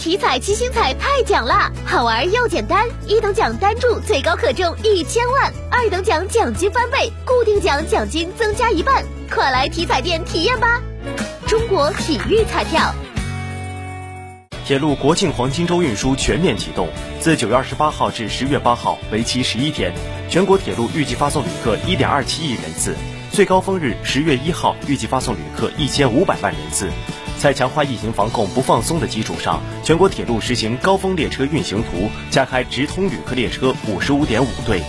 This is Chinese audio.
体彩七星彩太奖啦，好玩又简单。一等奖单注最高可中一千万，二等奖奖金翻倍，固定奖奖金增加一半。快来体彩店体验吧！中国体育彩票。铁路国庆黄金周运输全面启动，自九月二十八号至十月八号，为期十一天。全国铁路预计发送旅客一点二七亿人次，最高峰日十月一号预计发送旅客一千五百万人次。在强化疫情防控不放松的基础上，全国铁路实行高峰列车运行图，加开直通旅客列车五十五点五对。